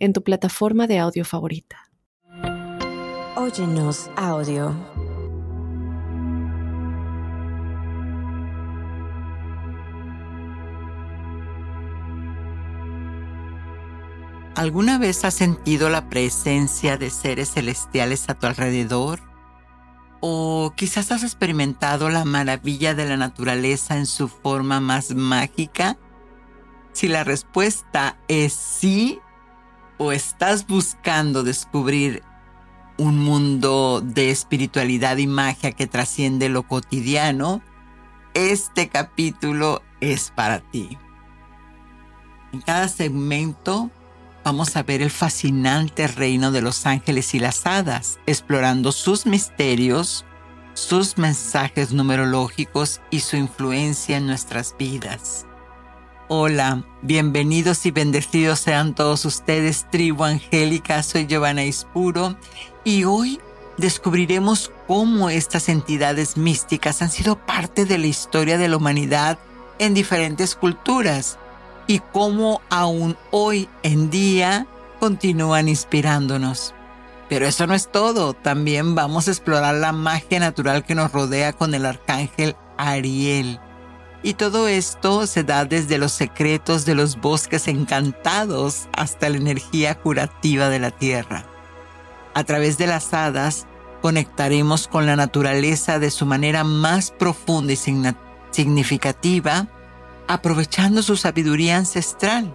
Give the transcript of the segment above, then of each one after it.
en tu plataforma de audio favorita. Óyenos audio. ¿Alguna vez has sentido la presencia de seres celestiales a tu alrededor? ¿O quizás has experimentado la maravilla de la naturaleza en su forma más mágica? Si la respuesta es sí, o estás buscando descubrir un mundo de espiritualidad y magia que trasciende lo cotidiano, este capítulo es para ti. En cada segmento vamos a ver el fascinante reino de los ángeles y las hadas, explorando sus misterios, sus mensajes numerológicos y su influencia en nuestras vidas. Hola, bienvenidos y bendecidos sean todos ustedes, tribu angélica, soy Giovanna Ispuro y hoy descubriremos cómo estas entidades místicas han sido parte de la historia de la humanidad en diferentes culturas y cómo aún hoy en día continúan inspirándonos. Pero eso no es todo, también vamos a explorar la magia natural que nos rodea con el arcángel Ariel y todo esto se da desde los secretos de los bosques encantados hasta la energía curativa de la tierra. A través de las hadas conectaremos con la naturaleza de su manera más profunda y significativa, aprovechando su sabiduría ancestral.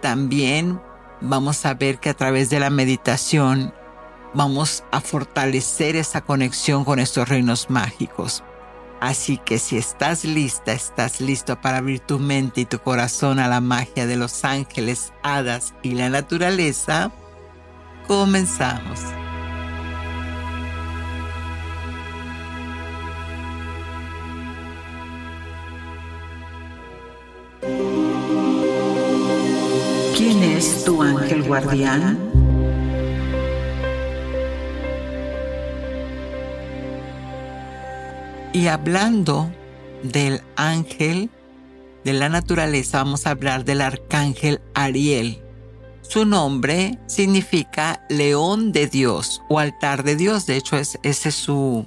También vamos a ver que a través de la meditación vamos a fortalecer esa conexión con estos reinos mágicos. Así que si estás lista, estás listo para abrir tu mente y tu corazón a la magia de los ángeles, hadas y la naturaleza, comenzamos. ¿Quién es tu ángel guardián? Y hablando del ángel de la naturaleza, vamos a hablar del arcángel Ariel. Su nombre significa león de Dios o altar de Dios. De hecho, es, ese es su.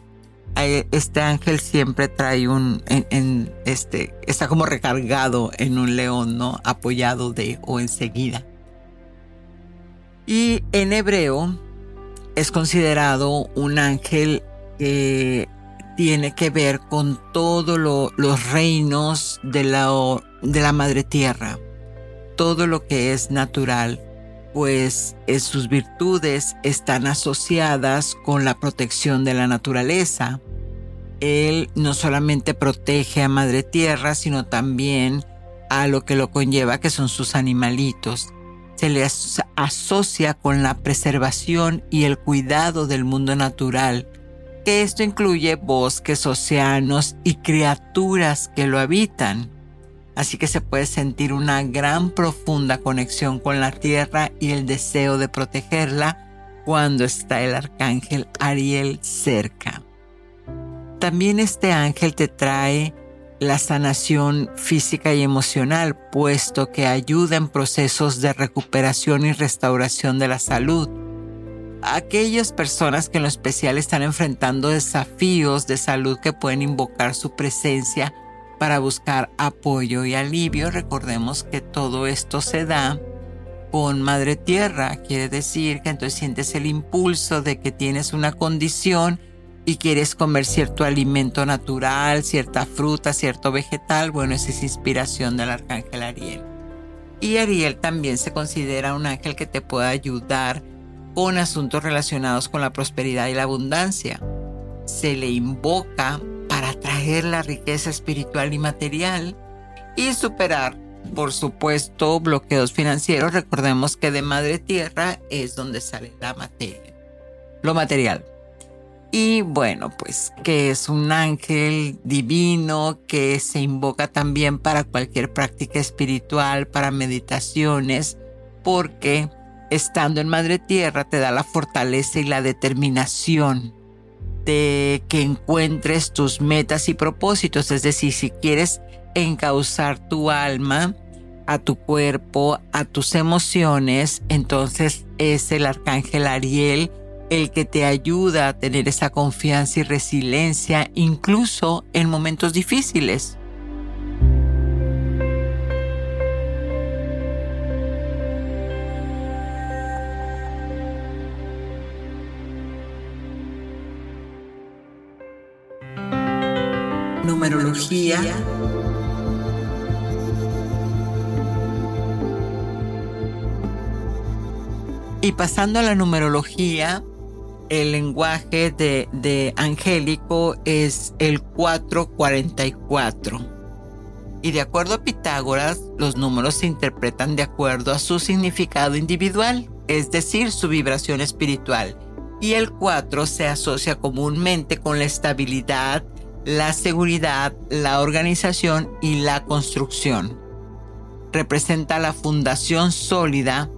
Este ángel siempre trae un. En, este, está como recargado en un león, ¿no? Apoyado de o enseguida. Y en hebreo es considerado un ángel que tiene que ver con todos los reinos de la, de la madre tierra, todo lo que es natural, pues sus virtudes están asociadas con la protección de la naturaleza. Él no solamente protege a madre tierra, sino también a lo que lo conlleva, que son sus animalitos. Se le asocia con la preservación y el cuidado del mundo natural, esto incluye bosques, océanos y criaturas que lo habitan. Así que se puede sentir una gran profunda conexión con la tierra y el deseo de protegerla cuando está el arcángel Ariel cerca. También este ángel te trae la sanación física y emocional, puesto que ayuda en procesos de recuperación y restauración de la salud aquellas personas que en lo especial están enfrentando desafíos de salud que pueden invocar su presencia para buscar apoyo y alivio. Recordemos que todo esto se da con Madre Tierra. Quiere decir que entonces sientes el impulso de que tienes una condición y quieres comer cierto alimento natural, cierta fruta, cierto vegetal. Bueno, esa es inspiración del arcángel Ariel. Y Ariel también se considera un ángel que te puede ayudar con asuntos relacionados con la prosperidad y la abundancia. Se le invoca para traer la riqueza espiritual y material y superar por supuesto, bloqueos financieros. Recordemos que de madre tierra es donde sale la materia, lo material. Y bueno, pues que es un ángel divino que se invoca también para cualquier práctica espiritual, para meditaciones, porque estando en Madre Tierra te da la fortaleza y la determinación de que encuentres tus metas y propósitos. Es decir, si quieres encauzar tu alma a tu cuerpo, a tus emociones, entonces es el arcángel Ariel el que te ayuda a tener esa confianza y resiliencia incluso en momentos difíciles. Numerología. Y pasando a la numerología, el lenguaje de, angélico es el 444. Y de acuerdo a Pitágoras, los números se interpretan de acuerdo a su significado individual, es decir, su vibración espiritual. Y el 4 se asocia comúnmente con la estabilidad, la seguridad, la organización y la construcción. Representa la fundación sólida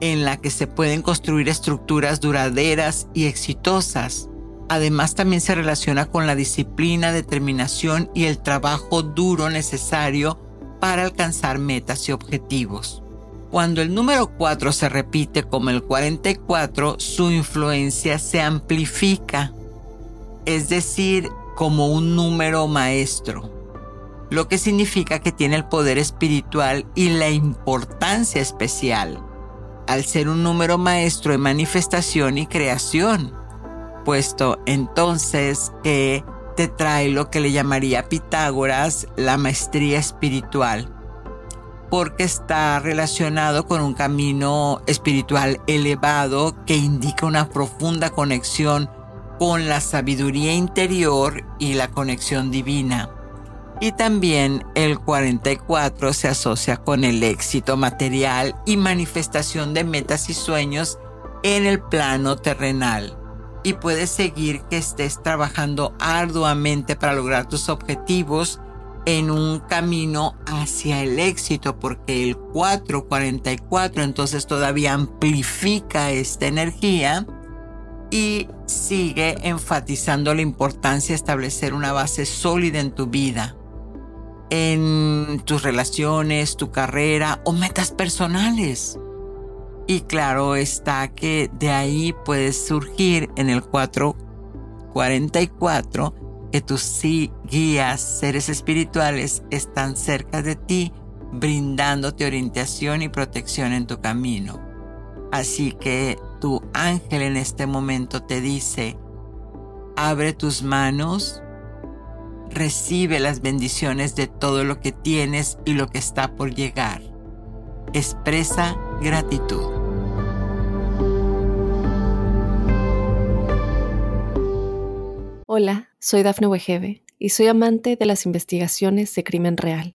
en la que se pueden construir estructuras duraderas y exitosas. Además también se relaciona con la disciplina, determinación y el trabajo duro necesario para alcanzar metas y objetivos. Cuando el número 4 se repite como el 44, su influencia se amplifica, es decir, como un número maestro, lo que significa que tiene el poder espiritual y la importancia especial al ser un número maestro de manifestación y creación, puesto entonces que te trae lo que le llamaría Pitágoras la maestría espiritual, porque está relacionado con un camino espiritual elevado que indica una profunda conexión con la sabiduría interior y la conexión divina y también el 44 se asocia con el éxito material y manifestación de metas y sueños en el plano terrenal. Y puedes seguir que estés trabajando arduamente para lograr tus objetivos en un camino hacia el éxito, porque el 444 entonces todavía amplifica esta energía y sigue enfatizando la importancia de establecer una base sólida en tu vida en tus relaciones, tu carrera o metas personales. Y claro está que de ahí puedes surgir en el 444 que tus guías, seres espirituales, están cerca de ti, brindándote orientación y protección en tu camino. Así que tu ángel en este momento te dice, abre tus manos, recibe las bendiciones de todo lo que tienes y lo que está por llegar. Expresa gratitud. Hola, soy Dafne Wegebe y soy amante de las investigaciones de crimen real.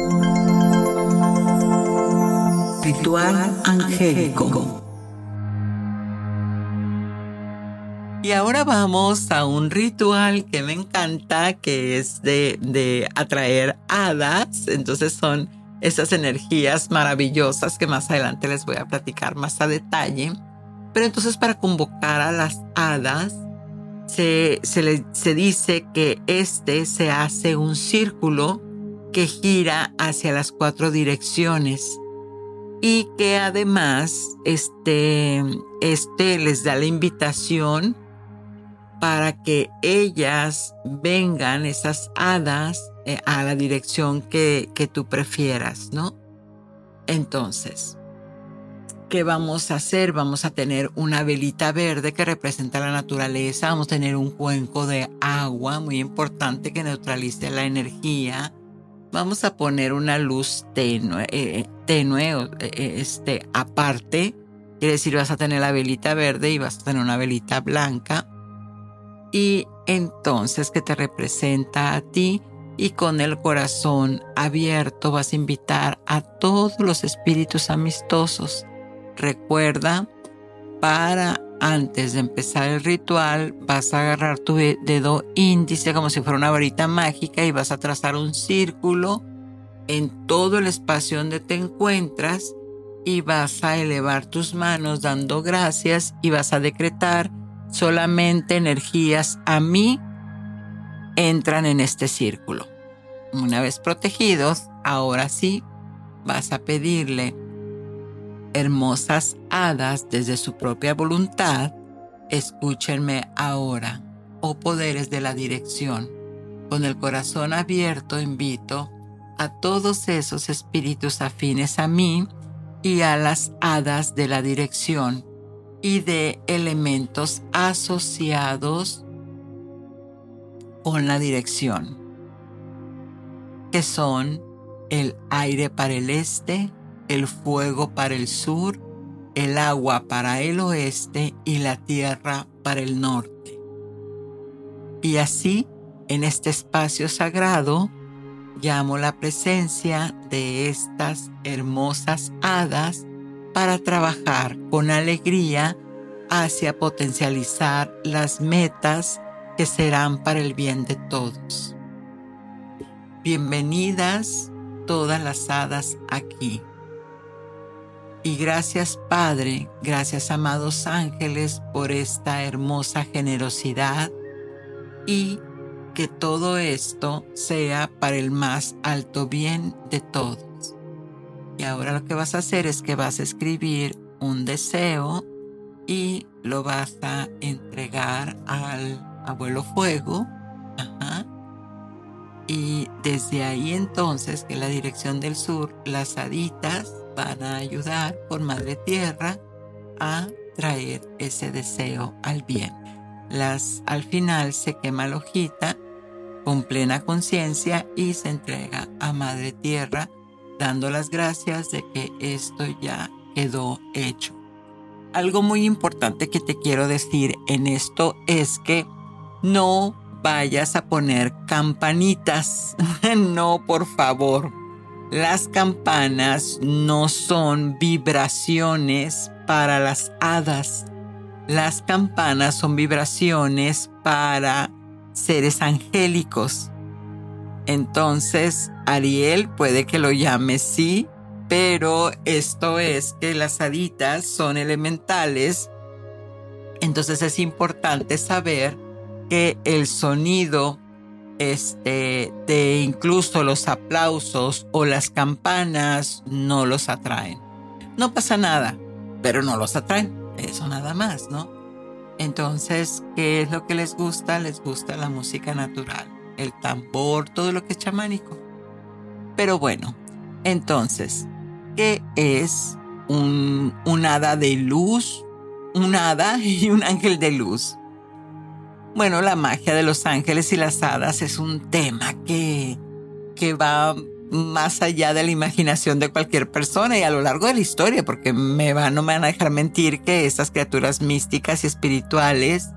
Ritual angélico. Y ahora vamos a un ritual que me encanta, que es de, atraer hadas. Entonces son esas energías maravillosas que más adelante les voy a platicar más a detalle. Pero entonces para convocar a las hadas, se, se, se dice que este se hace un círculo que gira hacia las cuatro direcciones y que además este, este les da la invitación para que ellas vengan, esas hadas, eh, a la dirección que, que tú prefieras, ¿no? Entonces, ¿qué vamos a hacer? Vamos a tener una velita verde que representa la naturaleza, vamos a tener un cuenco de agua muy importante que neutralice la energía. Vamos a poner una luz tenue, eh, tenue eh, este, aparte. Quiere decir, vas a tener la velita verde y vas a tener una velita blanca. Y entonces, ¿qué te representa a ti? y con el corazón abierto vas a invitar a todos los espíritus amistosos. Recuerda, para antes de empezar el ritual, vas a agarrar tu dedo índice como si fuera una varita mágica y vas a trazar un círculo en todo el espacio donde te encuentras y vas a elevar tus manos dando gracias y vas a decretar solamente energías a mí entran en este círculo. Una vez protegidos, ahora sí vas a pedirle, hermosas hadas desde su propia voluntad, escúchenme ahora, oh poderes de la dirección. Con el corazón abierto invito a todos esos espíritus afines a mí y a las hadas de la dirección y de elementos asociados con la dirección, que son el aire para el este, el fuego para el sur, el agua para el oeste y la tierra para el norte. Y así, en este espacio sagrado, llamo la presencia de estas hermosas hadas para trabajar con alegría hacia potencializar las metas que serán para el bien de todos. Bienvenidas todas las hadas aquí. Y gracias Padre, gracias amados ángeles por esta hermosa generosidad y que todo esto sea para el más alto bien de todos. Y ahora lo que vas a hacer es que vas a escribir un deseo y lo vas a entregar al abuelo fuego. Y desde ahí entonces, que la dirección del sur, las haditas van a ayudar por Madre Tierra a traer ese deseo al bien. Las, al final se quema la hojita con plena conciencia y se entrega a Madre Tierra dando las gracias de que esto ya quedó hecho. Algo muy importante que te quiero decir en esto es que no vayas a poner campanitas. no, por favor. Las campanas no son vibraciones para las hadas. Las campanas son vibraciones para seres angélicos. Entonces, Ariel puede que lo llame sí, pero esto es que las haditas son elementales. Entonces es importante saber que el sonido este, de incluso los aplausos o las campanas no los atraen. No pasa nada, pero no los atraen. Eso nada más, ¿no? Entonces, ¿qué es lo que les gusta? Les gusta la música natural, el tambor, todo lo que es chamánico. Pero bueno, entonces, ¿qué es un, un hada de luz? Un hada y un ángel de luz. Bueno, la magia de los ángeles y las hadas es un tema que, que va más allá de la imaginación de cualquier persona y a lo largo de la historia, porque me no me van a dejar mentir que estas criaturas místicas y espirituales,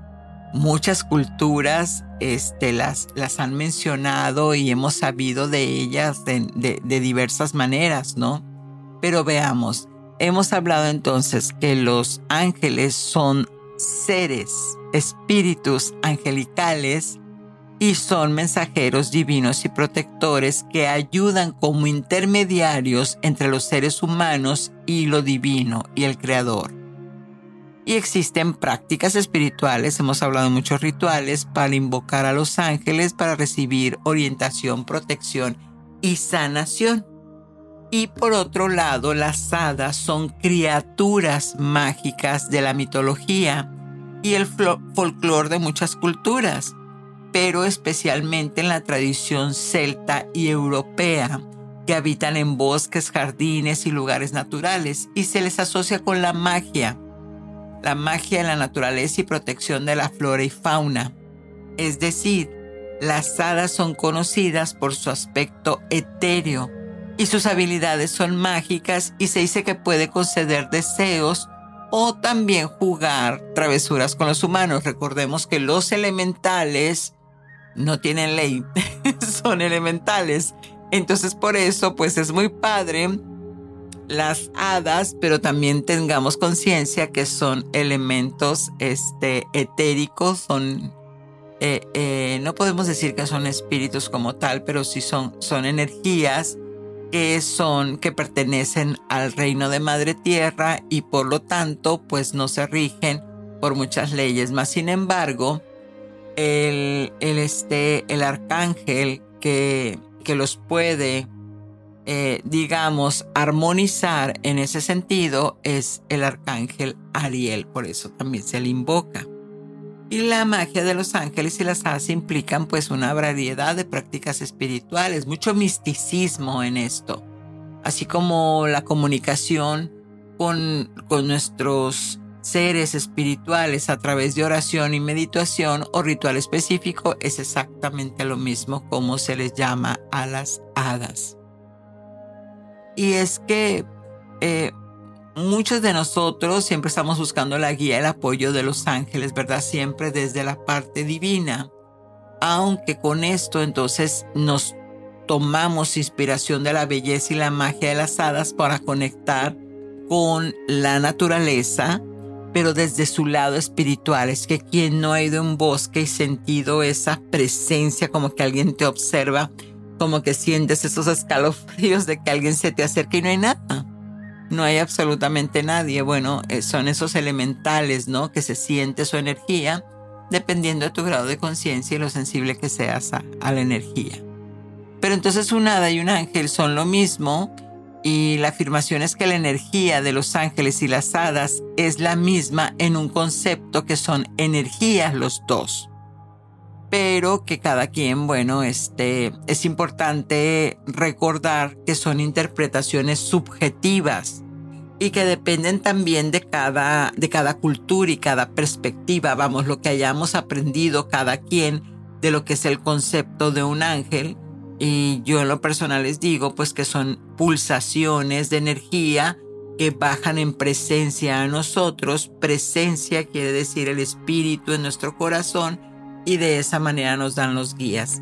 muchas culturas este, las, las han mencionado y hemos sabido de ellas de, de, de diversas maneras, ¿no? Pero veamos, hemos hablado entonces que los ángeles son seres espíritus angelicales y son mensajeros divinos y protectores que ayudan como intermediarios entre los seres humanos y lo divino y el creador. Y existen prácticas espirituales, hemos hablado de muchos rituales para invocar a los ángeles para recibir orientación, protección y sanación. Y por otro lado, las hadas son criaturas mágicas de la mitología y el folclore de muchas culturas, pero especialmente en la tradición celta y europea, que habitan en bosques, jardines y lugares naturales y se les asocia con la magia, la magia de la naturaleza y protección de la flora y fauna. Es decir, las hadas son conocidas por su aspecto etéreo y sus habilidades son mágicas y se dice que puede conceder deseos o también jugar travesuras con los humanos. Recordemos que los elementales no tienen ley, son elementales. Entonces por eso pues es muy padre las hadas, pero también tengamos conciencia que son elementos este, etéricos, son, eh, eh, no podemos decir que son espíritus como tal, pero sí son, son energías que son, que pertenecen al reino de Madre Tierra y por lo tanto, pues no se rigen por muchas leyes. Más sin embargo, el, el, este, el arcángel que, que los puede, eh, digamos, armonizar en ese sentido es el arcángel Ariel, por eso también se le invoca. Y la magia de los ángeles y las hadas implican pues una variedad de prácticas espirituales, mucho misticismo en esto, así como la comunicación con, con nuestros seres espirituales a través de oración y meditación o ritual específico es exactamente lo mismo como se les llama a las hadas. Y es que eh, muchos de nosotros siempre estamos buscando la guía, el apoyo de los ángeles, ¿verdad? Siempre desde la parte divina. Aunque con esto entonces nos tomamos inspiración de la belleza y la magia de las hadas para conectar con la naturaleza, pero desde su lado espiritual. Es que quien no ha ido en bosque y sentido esa presencia, como que alguien te observa, como que sientes esos escalofríos de que alguien se te acerca y no hay nada no hay absolutamente nadie. Bueno, eh, son esos elementales, ¿no? Que se siente su energía dependiendo de tu grado de conciencia y lo sensible que seas a, la energía. Pero entonces un hada y un ángel son lo mismo y la afirmación es que la energía de los ángeles y las hadas es la misma en un concepto que son energías los dos. Pero que cada quien, bueno, este, es importante recordar que son interpretaciones subjetivas y que dependen también de cada, de cada cultura y cada perspectiva, vamos, lo que hayamos aprendido cada quien de lo que es el concepto de un ángel. Y yo en lo personal les digo, pues que son pulsaciones de energía que bajan en presencia a nosotros. Presencia quiere decir el espíritu en nuestro corazón y de esa manera nos dan los guías.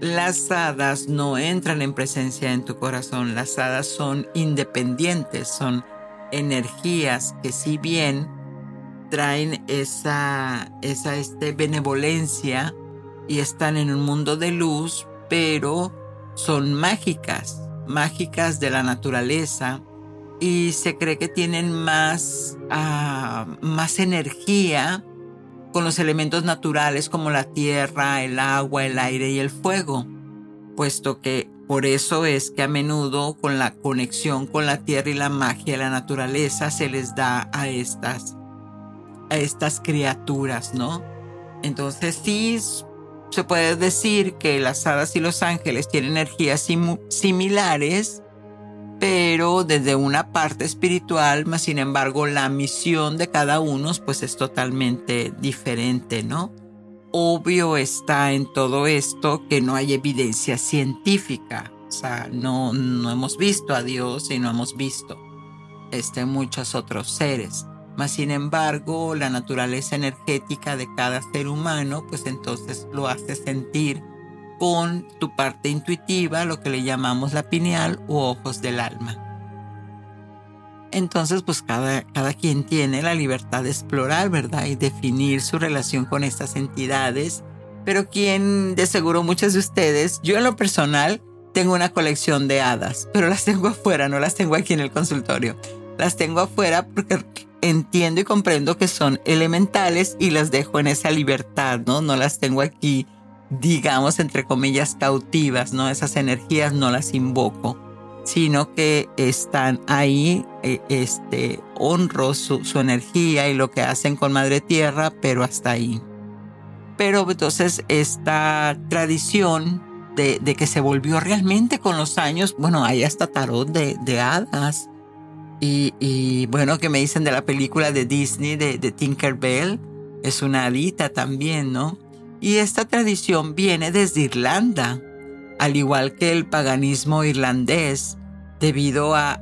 Las hadas no entran en presencia en tu corazón, las hadas son independientes, son energías que si bien traen esa, esa este, benevolencia y están en un mundo de luz, pero son mágicas, mágicas de la naturaleza y se cree que tienen más, ah, más energía con los elementos naturales como la tierra, el agua, el aire y el fuego, puesto que por eso es que a menudo con la conexión con la tierra y la magia de la naturaleza se les da a estas, a estas criaturas, ¿no? Entonces sí se puede decir que las hadas y los ángeles tienen energías similares, pero desde una parte espiritual, más sin embargo la misión de cada uno pues es totalmente diferente, ¿no? Obvio está en todo esto que no hay evidencia científica, o sea, no, no hemos visto a Dios y no hemos visto este, muchos otros seres. Mas sin embargo, la naturaleza energética de cada ser humano, pues entonces lo hace sentir con tu parte intuitiva, lo que le llamamos la pineal u ojos del alma. Entonces, pues cada, cada quien tiene la libertad de explorar, ¿verdad? Y definir su relación con estas entidades. Pero quien, de seguro muchos de ustedes, yo en lo personal, tengo una colección de hadas, pero las tengo afuera, no las tengo aquí en el consultorio. Las tengo afuera porque entiendo y comprendo que son elementales y las dejo en esa libertad, ¿no? No las tengo aquí digamos, entre comillas, cautivas, ¿no? Esas energías no las invoco, sino que están ahí, eh, este, honro su, su energía y lo que hacen con Madre Tierra, pero hasta ahí. Pero entonces esta tradición de, que se volvió realmente con los años. Bueno, hay hasta tarot de, de hadas. Y, bueno, que me dicen de la película de Disney de, de Tinkerbell. Es una hadita también, ¿no? Y esta tradición viene desde Irlanda, al igual que el paganismo irlandés, debido a,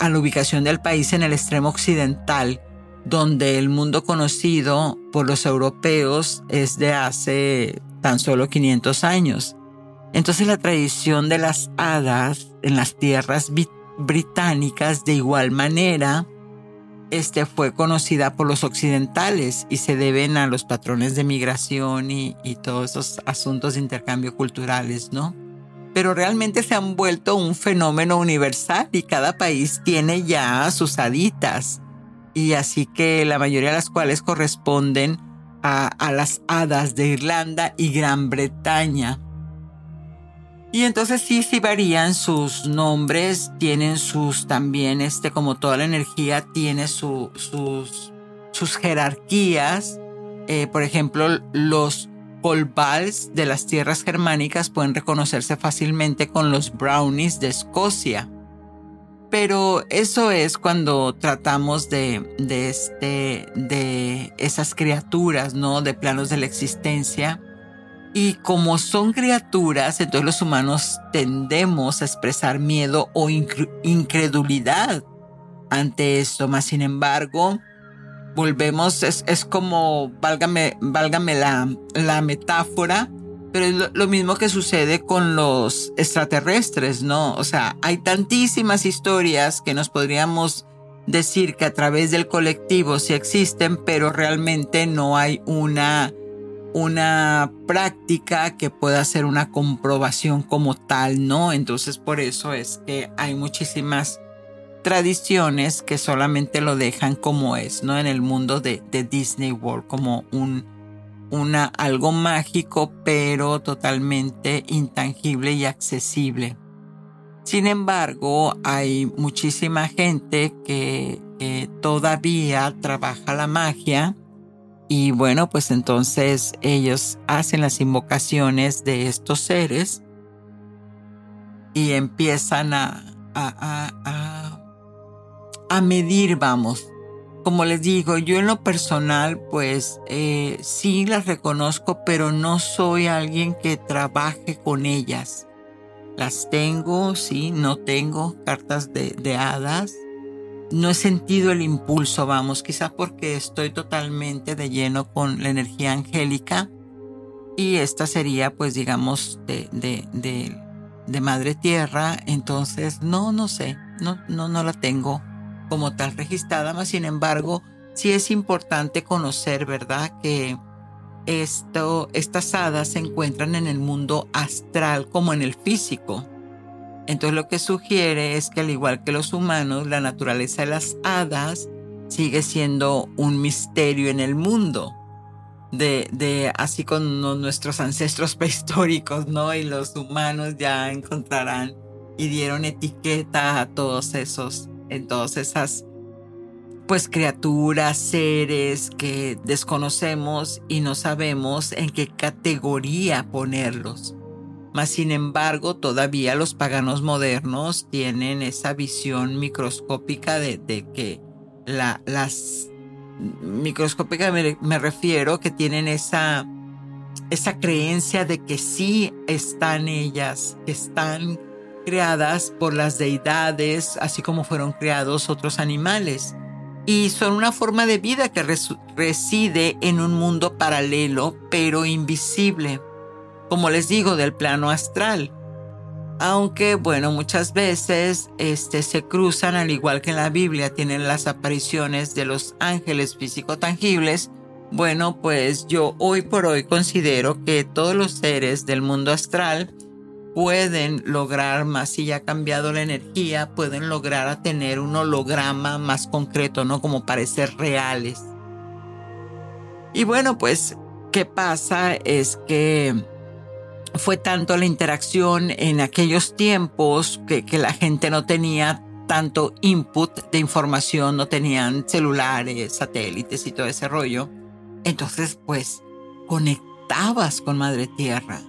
la ubicación del país en el extremo occidental donde el mundo conocido por los europeos es de hace tan solo 500 años. Entonces la tradición de las hadas en las tierras británicas de igual manera este fue conocida por los occidentales y se deben a los patrones de migración y, y todos esos asuntos de intercambio culturales, ¿no? Pero realmente se han vuelto un fenómeno universal y cada país tiene ya sus haditas y así que la mayoría de las cuales corresponden a, las hadas de Irlanda y Gran Bretaña. Y entonces sí, sí varían sus nombres, tienen sus también, este, como toda la energía, tiene sus, sus jerarquías. Eh, por ejemplo, los Colbals de las tierras germánicas pueden reconocerse fácilmente con los Brownies de Escocia. Pero eso es cuando tratamos de, de, este, de esas criaturas, ¿no? De planos de la existencia. Y como son criaturas, entonces los humanos tendemos a expresar miedo o incredulidad ante esto. Más sin embargo, volvemos, es, es como, válgame, la, la metáfora, pero es lo, mismo que sucede con los extraterrestres, ¿no? O sea, hay tantísimas historias que nos podríamos decir que a través del colectivo sí existen, pero realmente no hay una, una práctica que pueda ser una comprobación como tal, ¿no? Entonces por eso es que hay muchísimas tradiciones que solamente lo dejan como es, ¿no? En el mundo de, de Disney World, como un una, algo mágico, pero totalmente intangible y accesible. Sin embargo, hay muchísima gente que, todavía trabaja la magia y bueno, pues entonces ellos hacen las invocaciones de estos seres y empiezan a, a, a, a medir, vamos, como les digo, yo en lo personal, pues eh, sí las reconozco, pero no soy alguien que trabaje con ellas. Las tengo, sí, no tengo cartas de, de hadas. No he sentido el impulso, vamos, quizás porque estoy totalmente de lleno con la energía angélica. Y esta sería, pues, digamos, de, de, de, de Madre Tierra. Entonces, no, no sé, no, no, no la tengo como tal registrada, más sin embargo, sí es importante conocer, ¿verdad? Que esto, estas hadas se encuentran en el mundo astral como en el físico. Entonces lo que sugiere es que al igual que los humanos, la naturaleza de las hadas sigue siendo un misterio en el mundo. De, de así con nuestros ancestros prehistóricos, ¿no? Y los humanos ya encontrarán y dieron etiqueta a todos esos en todas esas pues criaturas, seres que desconocemos y no sabemos en qué categoría ponerlos. Mas sin embargo, todavía los paganos modernos tienen esa visión microscópica de, que la, las microscópica me, me, refiero que tienen esa, esa creencia de que sí están ellas, que están creadas por las deidades, así como fueron creados otros animales. Y son una forma de vida que reside en un mundo paralelo, pero invisible, como les digo, del plano astral. Aunque, bueno, muchas veces este, se cruzan, al igual que en la Biblia tienen las apariciones de los ángeles físico-tangibles, bueno, pues yo hoy por hoy considero que todos los seres del mundo astral pueden lograr más si ya ha cambiado la energía, pueden lograr a tener un holograma más concreto, ¿no? Como parecer reales. Y bueno, pues, ¿qué pasa? Es que fue tanto la interacción en aquellos tiempos que, que la gente no tenía tanto input de información, no tenían celulares, satélites y todo ese rollo. Entonces, pues, conectabas con Madre Tierra,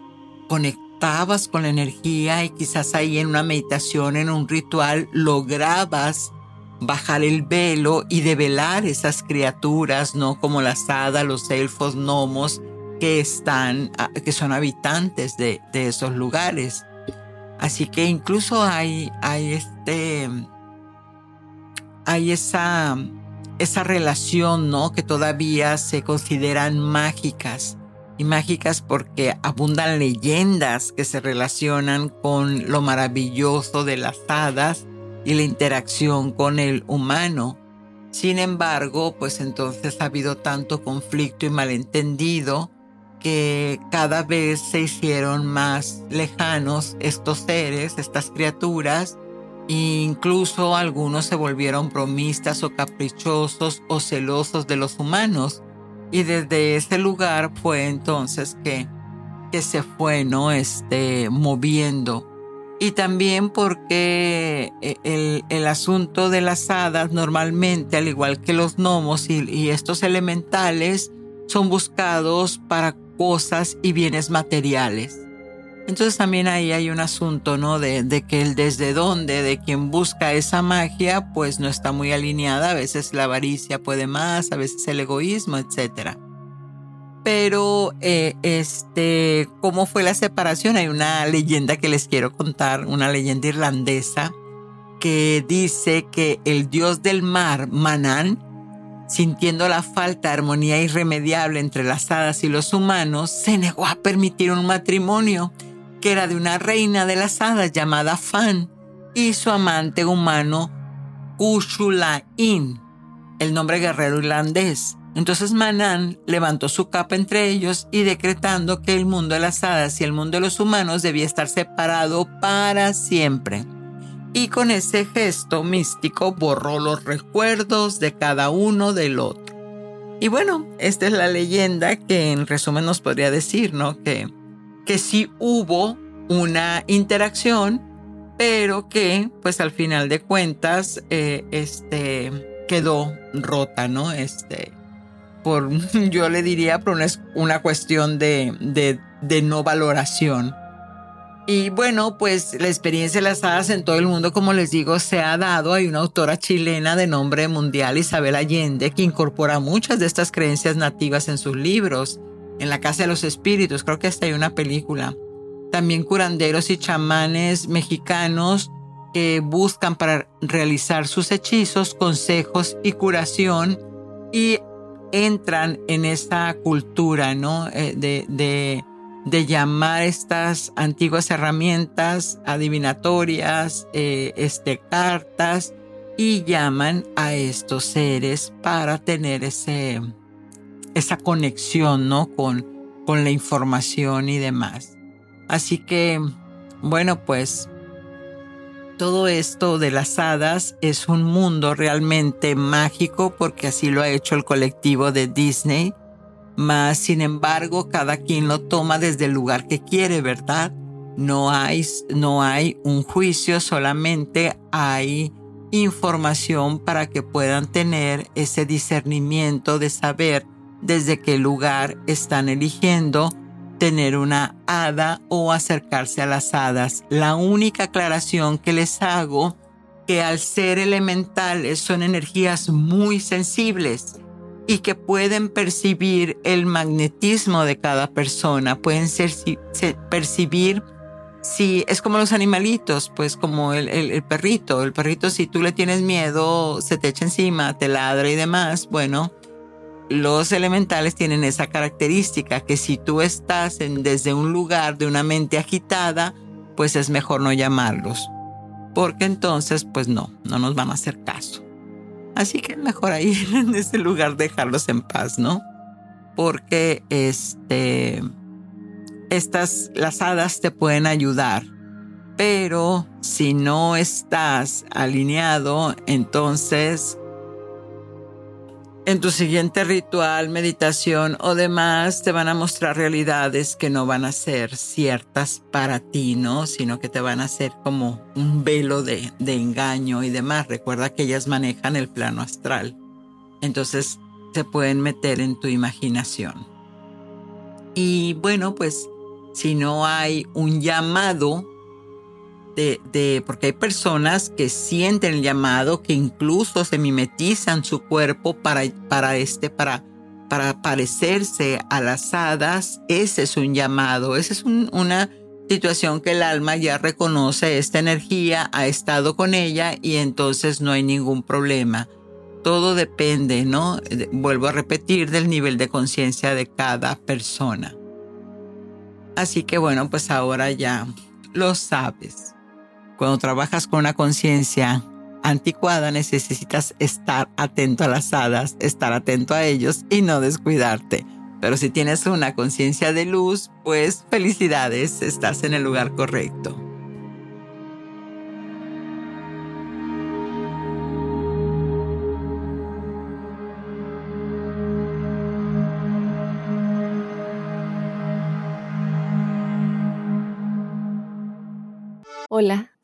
conectabas con la energía y quizás ahí en una meditación, en un ritual, lograbas bajar el velo y develar esas criaturas, ¿no? Como las hadas, los elfos, gnomos, que están, ah, que son habitantes de, esos lugares. Así que incluso hay, hay este, hay esa, esa relación, ¿no? Que todavía se consideran mágicas. Y mágicas porque abundan leyendas que se relacionan con lo maravilloso de las hadas y la interacción con el humano. Sin embargo, pues entonces ha habido tanto conflicto y malentendido que cada vez se hicieron más lejanos estos seres, estas criaturas, e incluso algunos se volvieron bromistas o caprichosos o celosos de los humanos. Y desde ese lugar fue entonces que, que se fue, ¿no? Este, moviendo. Y también porque eh, el, el, asunto de las hadas normalmente, al igual que los gnomos y, y estos elementales, son buscados para cosas y bienes materiales. Entonces también ahí hay un asunto, ¿no? De, de, que el desde dónde, de quien busca esa magia, pues no está muy alineada. A veces la avaricia puede más, a veces el egoísmo, etc. Pero, eh, este, ¿cómo fue la separación? Hay una leyenda que les quiero contar, una leyenda irlandesa, que dice que el dios del mar, Manan, sintiendo la falta de armonía irremediable entre las hadas y los humanos, se negó a permitir un matrimonio que era de una reina de las hadas llamada Fan y su amante humano Kushulain, el nombre guerrero irlandés. Entonces Manan levantó su capa entre ellos y decretando que el mundo de las hadas y el mundo de los humanos debía estar separado para siempre. Y con ese gesto místico borró los recuerdos de cada uno del otro. Y bueno, esta es la leyenda que en resumen nos podría decir, ¿no? Que que sí hubo una interacción, pero que pues al final de cuentas eh, este, quedó rota, ¿no? Este, por, yo le diría, por una, una cuestión de, de, de no valoración. Y bueno, pues la experiencia de las hadas en todo el mundo, como les digo, se ha dado. Hay una autora chilena de nombre mundial, Isabel Allende, que incorpora muchas de estas creencias nativas en sus libros en la Casa de los Espíritus, creo que hasta hay una película. También curanderos y chamanes mexicanos que buscan para realizar sus hechizos, consejos y curación y entran en esa cultura, ¿no? Eh, de, de llamar estas antiguas herramientas adivinatorias, eh, este, cartas, y llaman a estos seres para tener ese, esa conexión, ¿no? Con, con la información y demás. Así que, bueno, pues todo esto de las hadas es un mundo realmente mágico porque así lo ha hecho el colectivo de Disney. Más, sin embargo, cada quien lo toma desde el lugar que quiere, ¿verdad? No hay, no hay un juicio, solamente hay información para que puedan tener ese discernimiento de saber desde qué lugar están eligiendo tener una hada o acercarse a las hadas. La única aclaración que les hago que al ser elementales son energías muy sensibles y que pueden percibir el magnetismo de cada persona, pueden ser, percibir si es como los animalitos, pues como el, el, perrito, el perrito si tú le tienes miedo, se te echa encima, te ladra y demás, bueno, los elementales tienen esa característica que si tú estás en, desde un lugar de una mente agitada, pues es mejor no llamarlos. Porque entonces, pues no, no nos van a hacer caso. Así que mejor ahí en ese lugar dejarlos en paz, ¿no? Porque este, estas, las hadas te pueden ayudar. Pero si no estás alineado, entonces en tu siguiente ritual, meditación o demás, te van a mostrar realidades que no van a ser ciertas para ti, ¿no? Sino que te van a hacer como un velo de, de engaño y demás. Recuerda que ellas manejan el plano astral. Entonces se pueden meter en tu imaginación. Y bueno, pues si no hay un llamado porque hay personas que sienten el llamado, que incluso se mimetizan su cuerpo para, para este, para, para parecerse a las hadas. Ese es un llamado, esa es una situación que el alma ya reconoce esta energía, ha estado con ella y entonces no hay ningún problema. Todo depende, ¿no? Vuelvo a repetir, del nivel de conciencia de cada persona. Así que bueno, pues ahora ya lo sabes. Cuando trabajas con una conciencia anticuada necesitas estar atento a las hadas, estar atento a ellos y no descuidarte. Pero si tienes una conciencia de luz, pues felicidades, estás en el lugar correcto. Hola,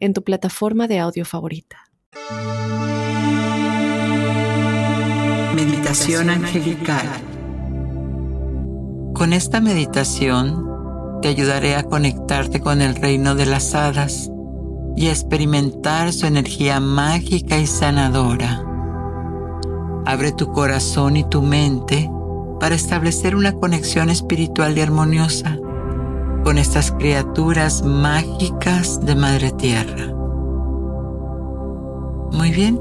en tu plataforma de audio favorita. Meditación angelical. Con esta meditación te ayudaré a conectarte con el reino de las hadas y a experimentar su energía mágica y sanadora. Abre tu corazón y tu mente para establecer una conexión espiritual y armoniosa con estas criaturas mágicas de Madre Tierra. Muy bien.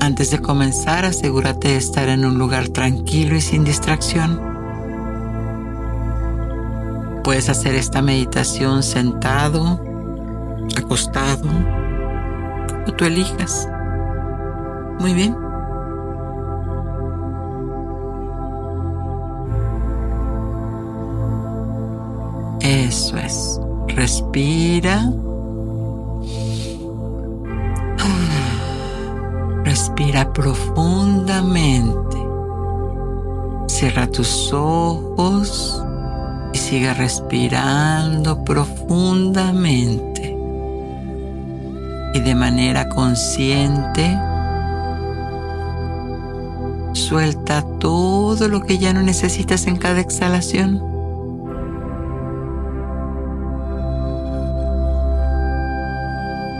Antes de comenzar, asegúrate de estar en un lugar tranquilo y sin distracción. Puedes hacer esta meditación sentado, acostado, o tú elijas. Muy bien. Eso es. Respira. Respira profundamente. Cierra tus ojos y sigue respirando profundamente. Y de manera consciente, suelta todo lo que ya no necesitas en cada exhalación.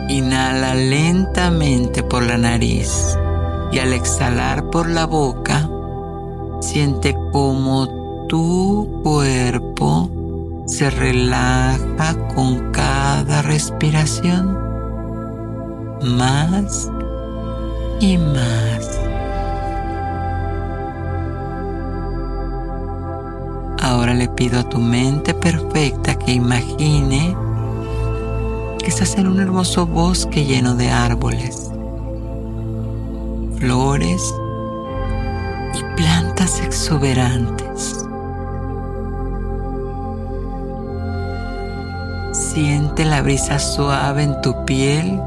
Inhala lentamente por la nariz y al exhalar por la boca, siente como tu cuerpo se relaja con cada respiración más y más. Ahora le pido a tu mente perfecta que imagine estás en un hermoso bosque lleno de árboles, flores y plantas exuberantes. Siente la brisa suave en tu piel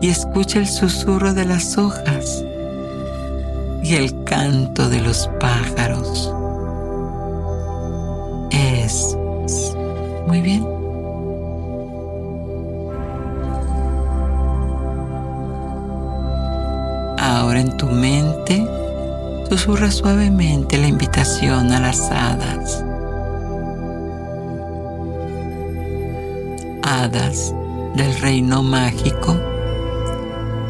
y escucha el susurro de las hojas y el canto de los pájaros. Es muy bien. En tu mente susurra suavemente la invitación a las hadas. Hadas del reino mágico,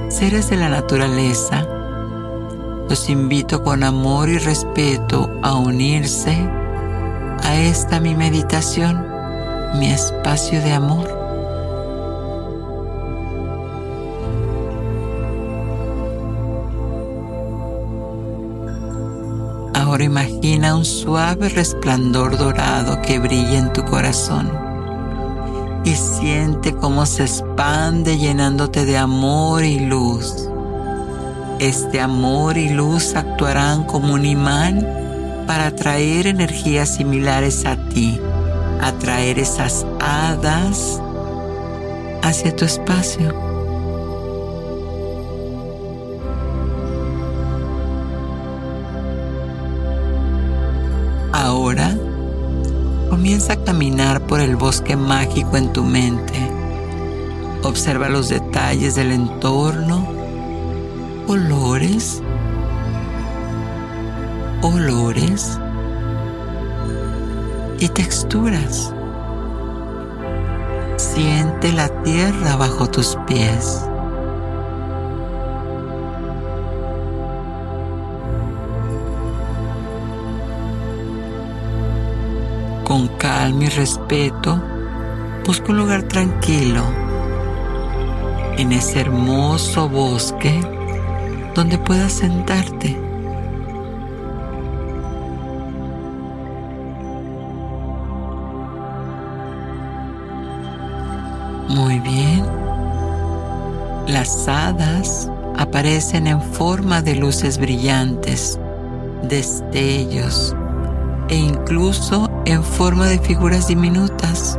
seres de la naturaleza, los invito con amor y respeto a unirse a esta mi meditación, mi espacio de amor. Imagina un suave resplandor dorado que brilla en tu corazón y siente cómo se expande llenándote de amor y luz. Este amor y luz actuarán como un imán para atraer energías similares a ti, atraer esas hadas hacia tu espacio. A caminar por el bosque mágico en tu mente. Observa los detalles del entorno, olores, olores y texturas. Siente la tierra bajo tus pies. Con calma y respeto, busca un lugar tranquilo en ese hermoso bosque donde puedas sentarte. Muy bien. Las hadas aparecen en forma de luces brillantes, destellos e incluso en forma de figuras diminutas.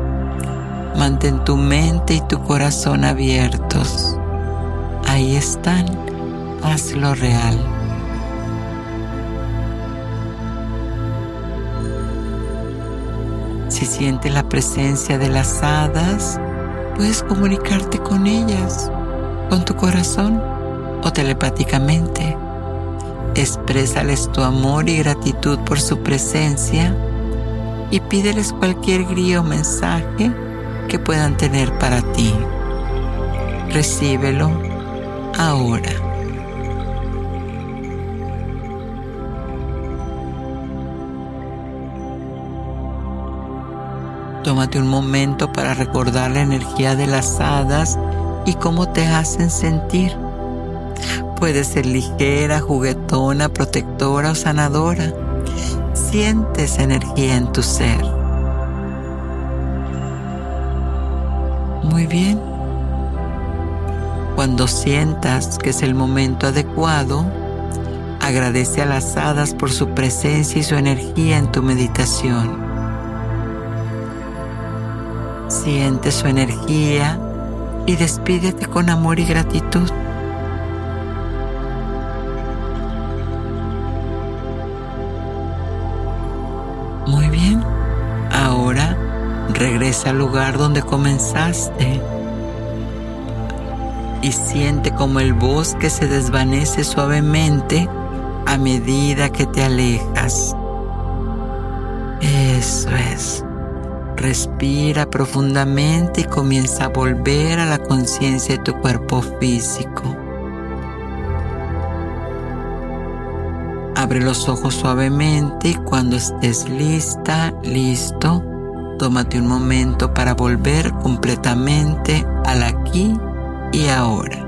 Mantén tu mente y tu corazón abiertos. Ahí están. Hazlo real. Si sientes la presencia de las hadas, puedes comunicarte con ellas, con tu corazón o telepáticamente. Exprésales tu amor y gratitud por su presencia y pídeles cualquier guía o mensaje que puedan tener para ti. Recíbelo ahora. Tómate un momento para recordar la energía de las hadas y cómo te hacen sentir. Puede ser ligera, juguetona, protectora o sanadora. Siente esa energía en tu ser. Muy bien. Cuando sientas que es el momento adecuado, agradece a las hadas por su presencia y su energía en tu meditación. Siente su energía y despídete con amor y gratitud. Regresa al lugar donde comenzaste y siente como el bosque se desvanece suavemente a medida que te alejas. Eso es. Respira profundamente y comienza a volver a la conciencia de tu cuerpo físico. Abre los ojos suavemente y cuando estés lista, listo, tómate un momento para volver completamente al aquí y ahora.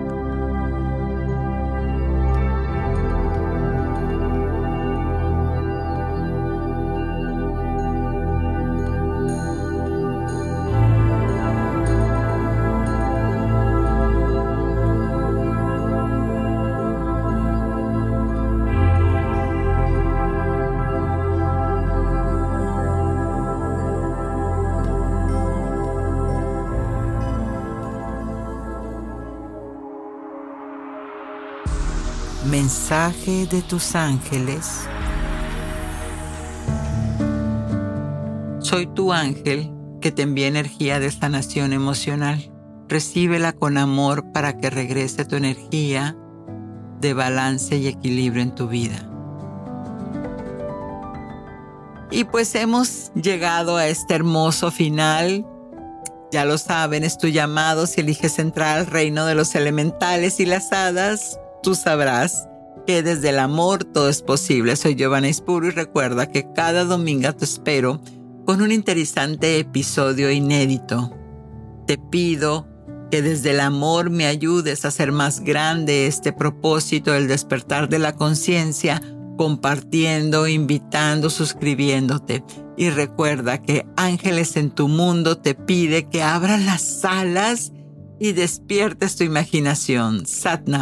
Mensaje de tus ángeles. Soy tu ángel que te envía energía de sanación emocional. Recíbela con amor para que regrese tu energía de balance y equilibrio en tu vida. Y pues hemos llegado a este hermoso final. Ya lo saben, es tu llamado si eliges entrar al reino de los elementales y las hadas tú sabrás que desde el amor todo es posible. Soy Giovanna Ispuro y recuerda que cada domingo te espero con un interesante episodio inédito. Te pido que desde el amor me ayudes a hacer más grande este propósito del despertar de la conciencia, compartiendo, invitando, suscribiéndote. Y recuerda que Ángeles en tu mundo te pide que abras las alas y despiertes tu imaginación. Satna.